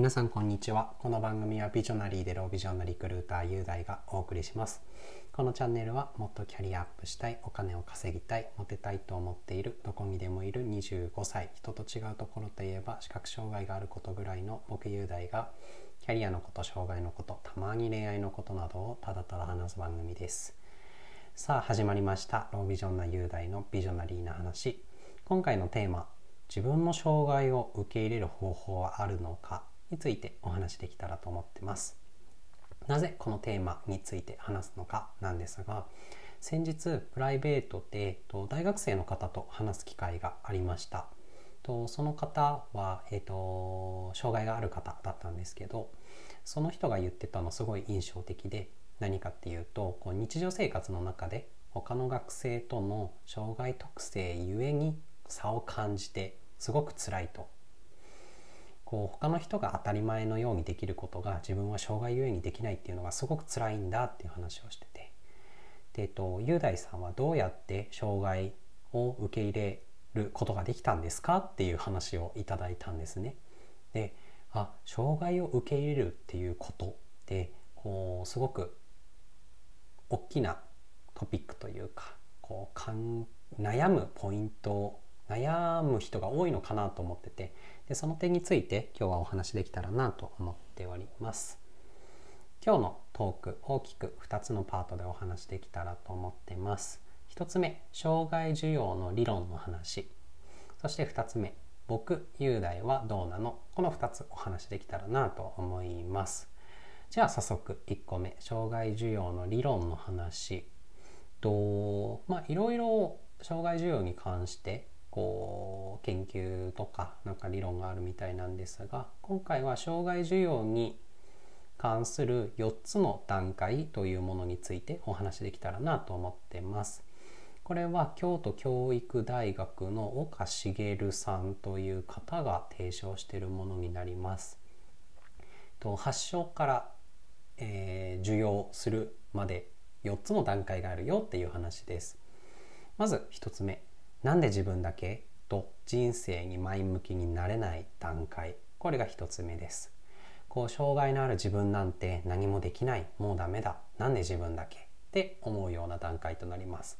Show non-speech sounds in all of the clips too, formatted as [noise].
皆さんこんにちは。この番組はビジョナリーでロービジョンのリクルーター雄大がお送りします。このチャンネルはもっとキャリアアップしたいお金を稼ぎたいモテたいと思っているどこにでもいる25歳人と違うところといえば視覚障害があることぐらいの僕雄大がキャリアのこと障害のことたまに恋愛のことなどをただただ話す番組です。さあ始まりました。ロービジョンな雄大のビジョナリーな話。今回のテーマ自分の障害を受け入れる方法はあるのか？についてお話できたらと思ってます。なぜこのテーマについて話すのかなんですが先日プライベートで大学生の方と話す機会がありました。とその方は、えーと、障害がある方だったんですけどその人が言ってたのすごい印象的で何かっていうとこう日常生活の中で他の学生との障害特性ゆえに差を感じてすごく辛いとこう他の人が当たり前のようにできることが自分は障害ゆえにできないっていうのがすごく辛いんだっていう話をしててで、えっと、雄大さんはどうやって障害を受け入れることができたんですかっていう話をいただいたんですね。であ障害を受け入れるっていうことってこうすごく大きなトピックというかこうかん悩むポイント悩む人が多いのかなと思っててでその点について今日はお話できたらなと思っております。今日のトーク大きく2つのパートでお話できたらと思ってます。1つ目障害需要の理論の話。そして2つ目僕雄大はどうなの。この2つお話できたらなと思います。じゃあ早速1個目障害需要の理論の話。とまあいろいろ障害需要に関してこう研究とかなんか理論があるみたいなんですが今回は障害需要に関する4つの段階というものについてお話できたらなと思ってます。これは京都教育大学の岡茂さんという方が提唱しているものになります。と発症から、えー、受容するまで4つの段階があるよっていう話です。まず1つ目なんで自分だけ？と人生に前向きになれない段階。これが一つ目です。こう障害のある自分なんて何もできない。もうダメだ。なんで自分だけ？って思うような段階となります。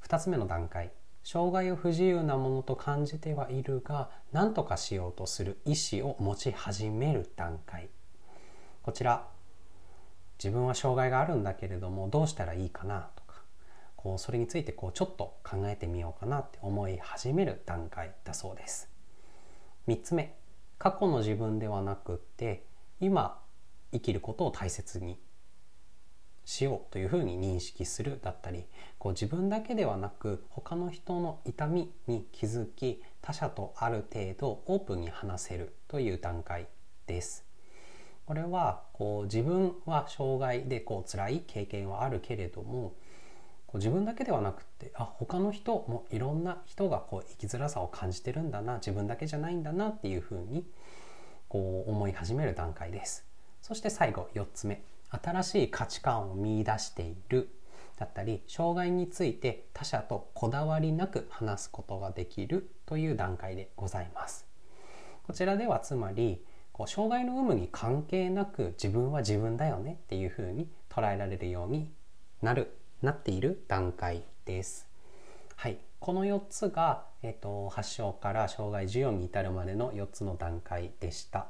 二つ目の段階。障害を不自由なものと感じてはいるが何とかしようとする意思を持ち始める段階。こちら。自分は障害があるんだけれどもどうしたらいいかな？こうそれについてこうちょっと考えてみようかなって思い始める段階だそうです。3つ目過去の自分ではなくって今生きることを大切にしようというふうに認識するだったりこう自分だけではなく他の人の痛みに気づき他者とある程度オープンに話せるという段階です。これはこう自分は障害でこう辛い経験はあるけれどもこう自分だけではなくってあ他の人もいろんな人がこう生きづらさを感じてるんだな自分だけじゃないんだなっていうふうにこう思い始める段階です。そして最後4つ目。新しい価値観を見いだしている。だったり障害について他者とこだわりなく話すことができるという段階でございます。こちらではつまりこう障害の有無に関係なく自分は自分だよねっていうふうに捉えられるようになる。なっている段階です。はい、この4つが、えっと、発症から障害授与に至るまでの4つの段階でした。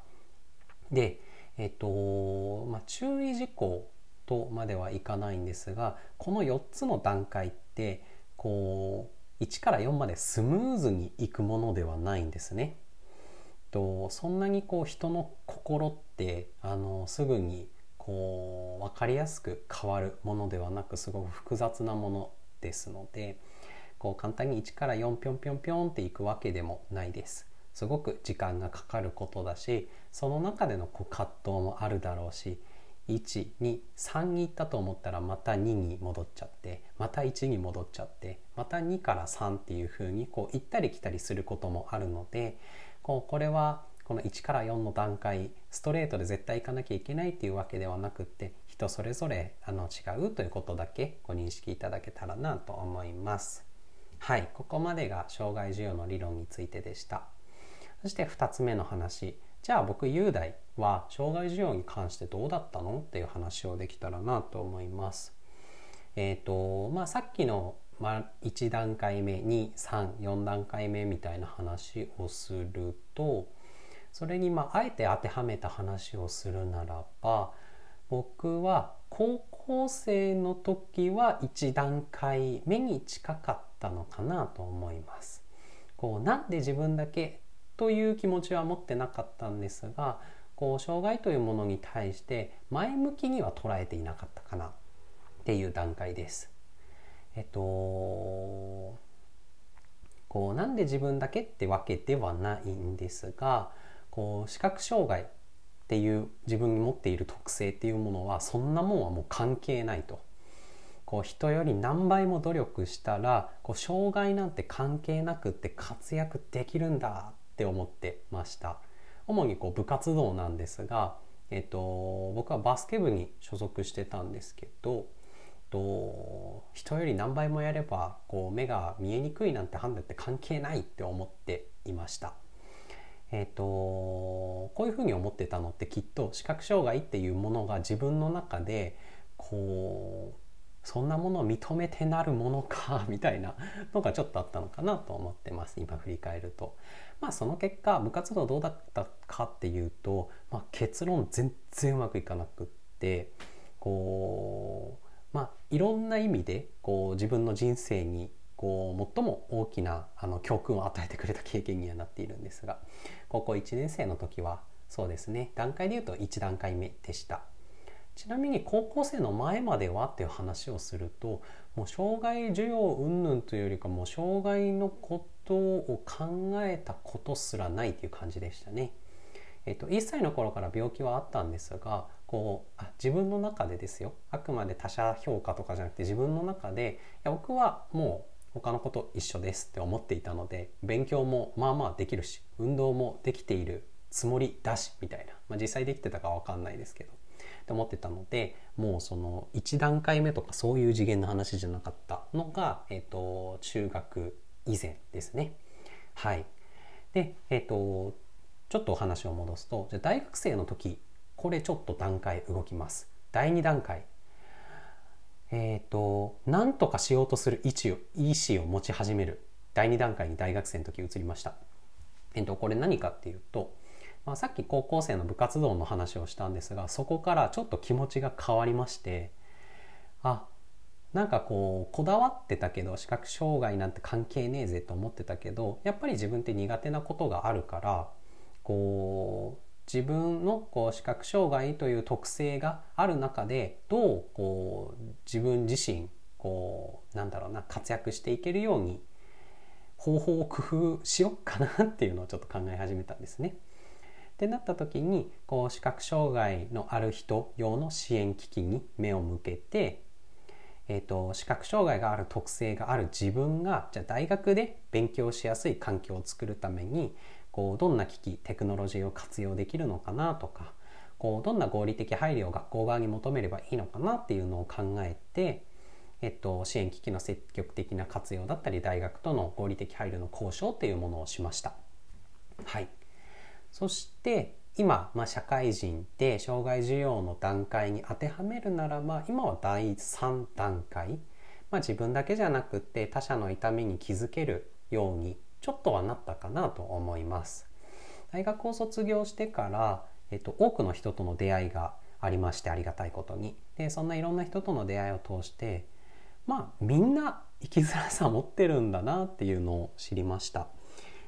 で、えっとまあ、注意事項とまではいかないんですがこの4つの段階ってこう1から4までスムーズにいくものではないんですね。とそんなにこう人の心ってあのすぐにこう分かりやすく変わるものではなくすごく複雑なものですのでこう簡単に1から4ぴょんぴょんぴょんっていくわけでもないです。すごく時間がかかることだしその中でのこう葛藤もあるだろうし123に行ったと思ったらまた2に戻っちゃってまた1に戻っちゃってまた2から3っていうふうにこう行ったり来たりすることもあるのでこうこれはこの1から4の段階ストレートで絶対行かなきゃいけないっていうわけではなくって人それぞれあの違うということだけご認識いただけたらなと思います。はい、ここまでが障害需要の理論についてでした。そして2つ目の話じゃあ僕雄大は障害需要に関してどうだったのっていう話をできたらなと思います。えっ、ー、とまあさっきの、1段階目234段階目みたいな話をするとそれにまああえて当てはめた話をするならば僕は高校生の時は1段階目に近かったのかなと思います。こうなんで自分だけという気持ちは持ってなかったんですがこう障害というものに対して前向きには捉えていなかったかなっていう段階です。えっとこうなんで自分だけってわけではないんですがこう視覚障害っていう自分に持っている特性っていうものはそんなもんはもう関係ないと。こう人より何倍も努力したらこう障害なんて関係なくって活躍できるんだって思ってました主にこう部活動なんですが、えっと、僕はバスケ部に所属してたんですけどと人より何倍もやればこう目が見えにくいなんて判断って関係ないって思っていました。えーと、こういうふうに思ってたのってきっと視覚障害っていうものが自分の中でこうそんなものを認めてなるものか [laughs] みたいなのがちょっとあったのかなと思ってます今振り返ると。まあその結果部活動どうだったかっていうと、まあ、結論全然うまくいかなくってこうまあいろんな意味でこう自分の人生にこう最も大きなあの教訓を与えてくれた経験にはなっているんですが高校1年生の時はそうですね段階でいうと1段階目でしたちなみに高校生の前まではっていう話をするともう障害需要云々というよりかもう障害のことを考えたことすらないという感じでしたね。えっと、1歳の頃から病気はあったんですがこうあ自分の中でですよあくまで他者評価とかじゃなくて自分の中でいや僕はもう他のこと一緒ですって思っていたので勉強もまあまあできるし運動もできているつもりだしみたいな、まあ、実際できてたか分かんないですけどって思ってたのでもうその1段階目とかそういう次元の話じゃなかったのが、えーと、中学以前ですね。はいで、えーと、ちょっとお話を戻すとじゃ大学生の時これちょっと段階動きます。第2段階えっ、ー、と何とかしようとする意思を意思を持ち始める第2段階に大学生の時移りました。えっ、ー、とこれ何かっていうと、まあ、さっき高校生の部活動の話をしたんですがそこからちょっと気持ちが変わりましてあなんかこうこだわってたけど視覚障害なんて関係ねえぜと思ってたけどやっぱり自分って苦手なことがあるからこう自分のこう視覚障害という特性がある中でどうこう自分自身こうなんだろうな活躍していけるように方法を工夫しよっかなっていうのをちょっと考え始めたんですね。ってなった時にこう視覚障害のある人用の支援機器に目を向けて、えーと、視覚障害がある特性がある自分がじゃあ大学で勉強しやすい環境を作るためにこうどんな機器テクノロジーを活用できるのかなとかこうどんな合理的配慮を学校側に求めればいいのかなっていうのを考えて、えっと、支援機器の積極的な活用だったり大学との合理的配慮の交渉っていうものをしました。はい、そして今、まあ、社会人で障害需要の段階に当てはめるならば今は第3段階、まあ、自分だけじゃなくて他者の痛みに気づけるようにちょっとはなったかなと思います。大学を卒業してから、えっと、多くの人との出会いがありましてありがたいことにでそんないろんな人との出会いを通してまあみんな生きづらさを持ってるんだなっていうのを知りました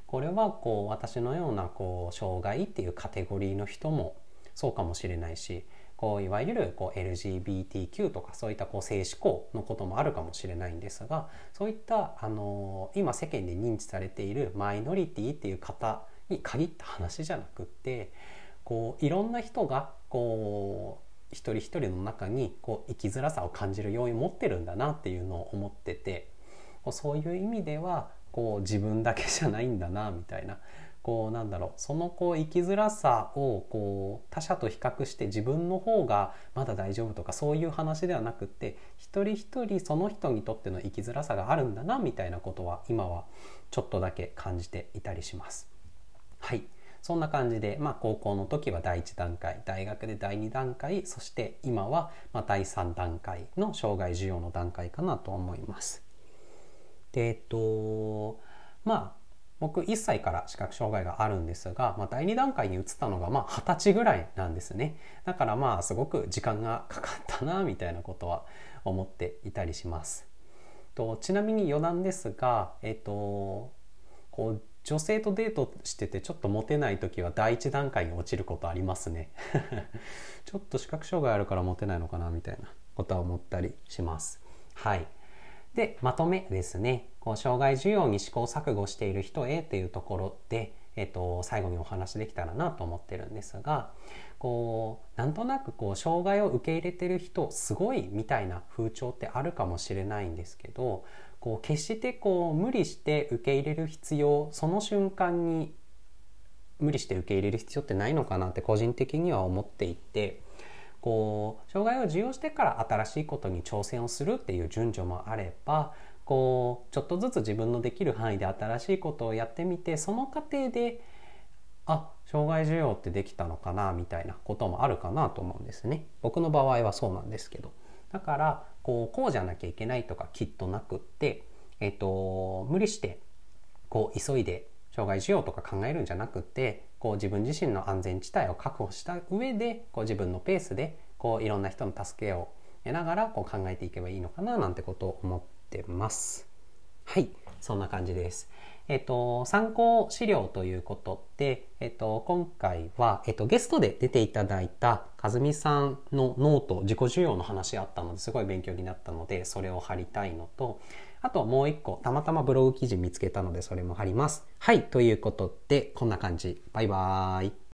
これはこう私のようなこう障害っていうカテゴリーの人もそうかもしれないしこういわゆるこう LGBTQ とかそういったこう性思考のこともあるかもしれないんですがそういったあの今世間で認知されているマイノリティっていう方に限った話じゃなくってこういろんな人がこう一人一人の中にこう生きづらさを感じる要因を持ってるんだなっていうのを思っててそういう意味ではこう自分だけじゃないんだなみたいな。こうなんだろうそのこう生きづらさをこう他者と比較して自分の方がまだ大丈夫とかそういう話ではなくって一人一人その人にとっての生きづらさがあるんだなみたいなことは今はちょっとだけ感じていたりします。はいそんな感じで、まあ、高校の時は第1段階大学で第2段階そして今はま第3段階の障害需要の段階かなと思います。でえっとまあ僕1歳から視覚障害があるんですが、まあ、第2段階に移ったのがまあ20歳ぐらいなんですね。だからまあすごく時間がかかったなみたいなことは思っていたりします。とちなみに余談ですが、えっと、こう女性とデートしててちょっとモテない時は第一段階に落ちることありますね。[laughs] ちょっと視覚障害あるからモテないのかなみたいなことは思ったりします。はい。でまとめですね。こう障害需要に試行錯誤している人へっていうところで、えっと、最後にお話できたらなと思ってるんですがこうなんとなくこう障害を受け入れてる人すごいみたいな風潮ってあるかもしれないんですけどこう決してこう無理して受け入れる必要その瞬間に無理して受け入れる必要ってないのかなって個人的には思っていてこう障害を受容してから新しいことに挑戦をするっていう順序もあればこうちょっとずつ自分のできる範囲で新しいことをやってみてその過程であ障害需要ってできたのかなみたいなこともあるかなと思うんですね。僕の場合はそうなんですけどだからこうこうじゃなきゃいけないとかきっとなくって、えっと、無理してこう急いで障害需要とか考えるんじゃなくてこう自分自身の安全地帯を確保した上でこう自分のペースでこういろんな人の助けを得ながらこう考えていけばいいのかななんてことを思ってます。はいそんな感じです。えっと、参考資料ということで、えっと、今回は、えっと、ゲストで出ていただいた和美さんのノート自己受容の話あったのですごい勉強になったのでそれを貼りたいのとあともう一個たまたまブログ記事見つけたのでそれも貼ります。はいということでこんな感じバイバーイ